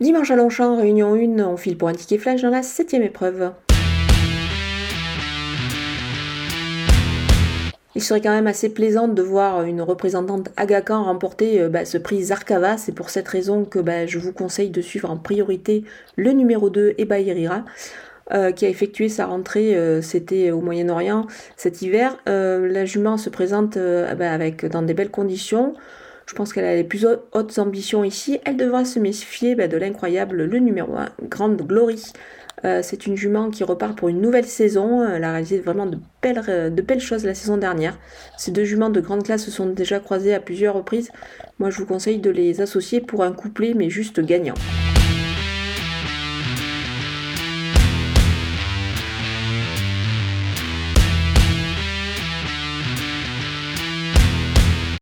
Dimanche à Longchamp, réunion 1, on file pour un ticket flash dans la septième épreuve. Il serait quand même assez plaisant de voir une représentante Agakan remporter euh, bah, ce prix Zarkava. C'est pour cette raison que bah, je vous conseille de suivre en priorité le numéro 2, Ebairira. Euh, qui a effectué sa rentrée, euh, c'était au Moyen-Orient cet hiver. la jument se présente bah, avec, dans des belles conditions. Je pense qu'elle a les plus hautes ambitions ici. Elle devra se méfier de l'incroyable, le numéro 1, Grande Glory. Euh, c'est une jument qui repart pour une nouvelle saison. Elle a réalisé vraiment de belles, euh, de belles choses la saison dernière. Ces deux juments de grande classe se sont déjà croisées à plusieurs reprises. Moi, je vous conseille de les associer pour un couplet, mais juste gagnant.